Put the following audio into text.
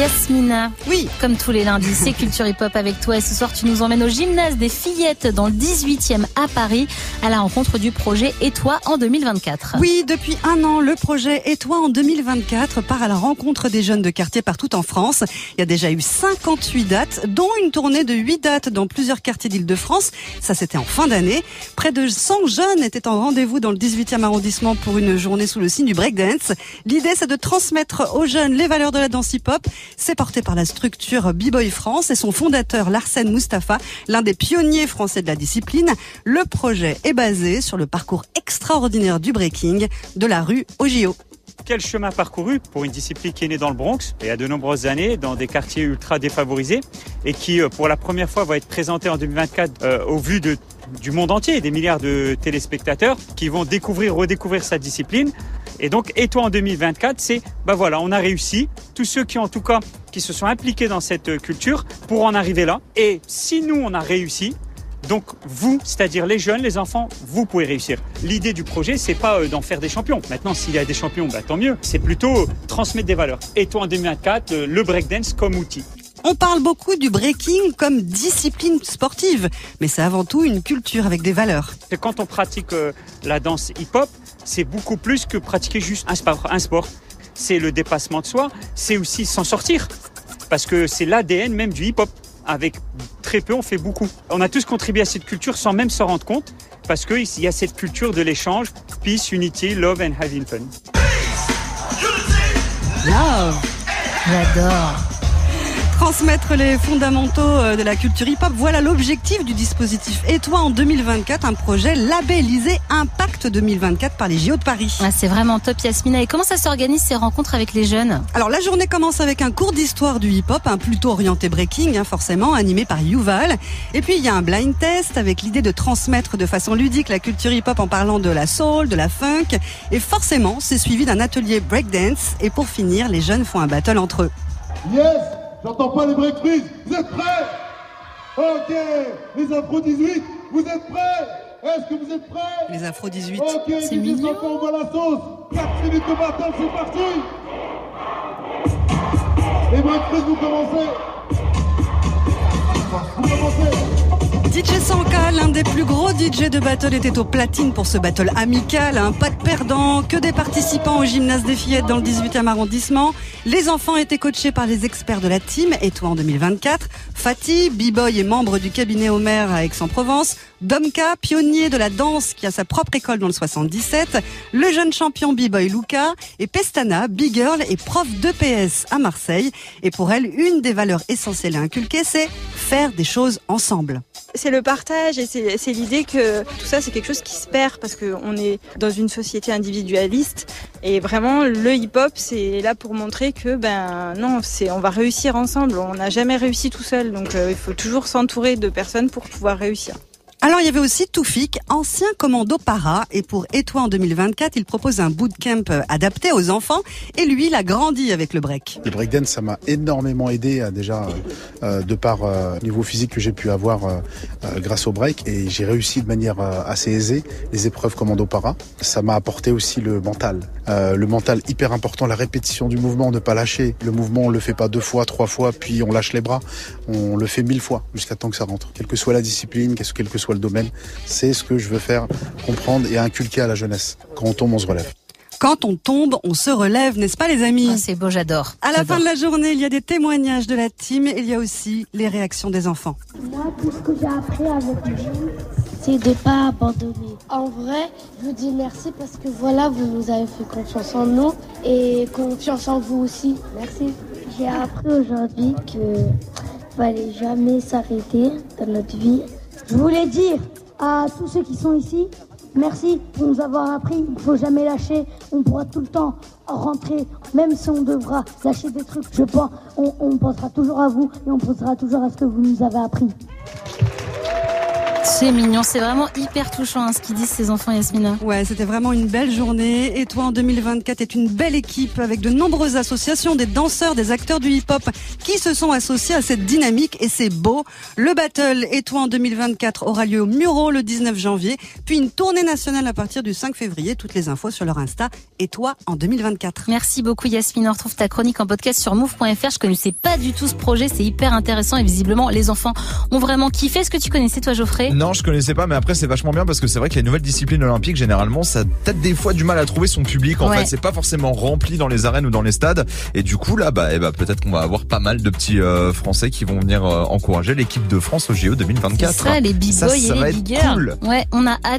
Yasmina. Oui. Comme tous les lundis, c'est Culture Hip Hop avec toi. Et ce soir, tu nous emmènes au gymnase des fillettes dans le 18e à Paris à la rencontre du projet Et toi en 2024. Oui, depuis un an, le projet Et toi en 2024 part à la rencontre des jeunes de quartier partout en France. Il y a déjà eu 58 dates, dont une tournée de 8 dates dans plusieurs quartiers d'Île-de-France. Ça, c'était en fin d'année. Près de 100 jeunes étaient en rendez-vous dans le 18e arrondissement pour une journée sous le signe du breakdance. L'idée, c'est de transmettre aux jeunes les valeurs de la danse hip-hop. C'est porté par la structure B-Boy France et son fondateur Larsen Mustafa, l'un des pionniers français de la discipline. Le projet est basé sur le parcours extraordinaire du breaking de la rue au JO. Quel chemin parcouru pour une discipline qui est née dans le Bronx y a de nombreuses années, dans des quartiers ultra défavorisés, et qui, euh, pour la première fois, va être présentée en 2024 euh, au vu de, du monde entier, des milliards de téléspectateurs qui vont découvrir, redécouvrir sa discipline. Et donc, et toi en 2024, c'est, bah voilà, on a réussi. Tous ceux qui, en tout cas, qui se sont impliqués dans cette culture pour en arriver là. Et si nous, on a réussi, donc vous, c'est-à-dire les jeunes, les enfants, vous pouvez réussir. L'idée du projet, c'est pas euh, d'en faire des champions. Maintenant, s'il y a des champions, bah, tant mieux. C'est plutôt euh, transmettre des valeurs. Et toi en 2024, euh, le breakdance comme outil. On parle beaucoup du breaking comme discipline sportive, mais c'est avant tout une culture avec des valeurs. Quand on pratique la danse hip-hop, c'est beaucoup plus que pratiquer juste un sport. Un sport. C'est le dépassement de soi, c'est aussi s'en sortir. Parce que c'est l'ADN même du hip-hop avec très peu, on fait beaucoup. On a tous contribué à cette culture sans même s'en rendre compte, parce qu'il y a cette culture de l'échange, peace, unity, love and having fun. Love, j'adore transmettre les fondamentaux euh, de la culture hip-hop. Voilà l'objectif du dispositif Et toi en 2024, un projet labellisé Impact 2024 par les JO de Paris. Ah, c'est vraiment top Yasmina. Et comment ça s'organise ces rencontres avec les jeunes? Alors la journée commence avec un cours d'histoire du hip-hop, un plutôt orienté breaking, hein, forcément, animé par Yuval. Et puis il y a un blind test avec l'idée de transmettre de façon ludique la culture hip-hop en parlant de la soul, de la funk. Et forcément, c'est suivi d'un atelier breakdance. Et pour finir, les jeunes font un battle entre eux. Yes J'entends pas les break freeze. Vous êtes prêts? Ok. Les Afro 18, vous êtes prêts? Est-ce que vous êtes prêts? Les Afro 18. Ok, c'est mignon. on voit la sauce. 4 minutes de battle, c'est parti Les break freeze, vous commencez Vous commencez DJ Sanka, l'un des plus gros DJ de battle, était au platine pour ce battle amical. Hein. Pas de perdants, que des participants au gymnase des fillettes dans le 18e arrondissement. Les enfants étaient coachés par les experts de la team, et toi en 2024. Fatih, b-boy et membre du cabinet Homer à Aix-en-Provence. Domka, pionnier de la danse qui a sa propre école dans le 77, le jeune champion b-boy Luca et Pestana, big girl et prof d'EPS à Marseille. Et pour elle, une des valeurs essentielles à inculquer, c'est faire des choses ensemble. C'est le partage et c'est l'idée que tout ça c'est quelque chose qui se perd parce qu'on est dans une société individualiste et vraiment le hip-hop c'est là pour montrer que ben non c'est on va réussir ensemble on n'a jamais réussi tout seul donc euh, il faut toujours s'entourer de personnes pour pouvoir réussir. Alors il y avait aussi Toufik, ancien commando para, et pour toi en 2024, il propose un bootcamp euh, adapté aux enfants, et lui, il a grandi avec le break. Le breakdance, ça m'a énormément aidé euh, déjà euh, de par euh, niveau physique que j'ai pu avoir euh, euh, grâce au break, et j'ai réussi de manière assez aisée les épreuves commando para. Ça m'a apporté aussi le mental, le mental hyper important, la répétition du mouvement, ne pas lâcher. Le mouvement, on le fait pas deux fois, trois fois, puis on lâche les bras. On le fait mille fois jusqu'à temps que ça rentre. Quelle que soit la discipline, quel que soit le domaine. C'est ce que je veux faire comprendre et inculquer à la jeunesse. Quand on tombe, on se relève. Quand on tombe, on se relève, n'est-ce pas les amis ah, C'est beau, j'adore. À la fin de la journée, il y a des témoignages de la team et il y a aussi les réactions des enfants. Moi, tout ce que j'ai appris avec vous, c'est de ne pas abandonner. En vrai, je vous dis merci parce que voilà, vous nous avez fait confiance en nous et confiance en vous aussi. Merci. J'ai appris aujourd'hui que fallait jamais s'arrêter dans notre vie je voulais dire à tous ceux qui sont ici, merci pour nous avoir appris. Il ne faut jamais lâcher. On pourra tout le temps rentrer, même si on devra lâcher des trucs. Je pense, on, on pensera toujours à vous et on pensera toujours à ce que vous nous avez appris. C'est mignon, c'est vraiment hyper touchant hein, ce qu'ils disent ces enfants, Yasmina. Ouais, c'était vraiment une belle journée. Et toi, en 2024, est une belle équipe avec de nombreuses associations, des danseurs, des acteurs du hip-hop qui se sont associés à cette dynamique et c'est beau. Le battle Et toi en 2024 aura lieu au Muro le 19 janvier, puis une tournée nationale à partir du 5 février. Toutes les infos sur leur Insta. Et toi en 2024. Merci beaucoup Yasmina. On retrouve ta chronique en podcast sur move.fr. Je connaissais pas du tout ce projet, c'est hyper intéressant et visiblement les enfants ont vraiment kiffé. Est-ce que tu connaissais toi Geoffrey? Non, je connaissais pas, mais après c'est vachement bien parce que c'est vrai que les nouvelles disciplines olympiques, généralement, ça a peut-être des fois du mal à trouver son public. En Ouais. fait, c'est pas forcément rempli dans les arènes ou dans les stades. Et du coup, là, bah, eh bah peut-être qu'on va avoir pas mal de petits euh, Français qui vont venir euh, encourager l'équipe de France au JO 2024. C'est ça, les Ça, big boys ça et va les big girls. cool. Ouais, on a hâte.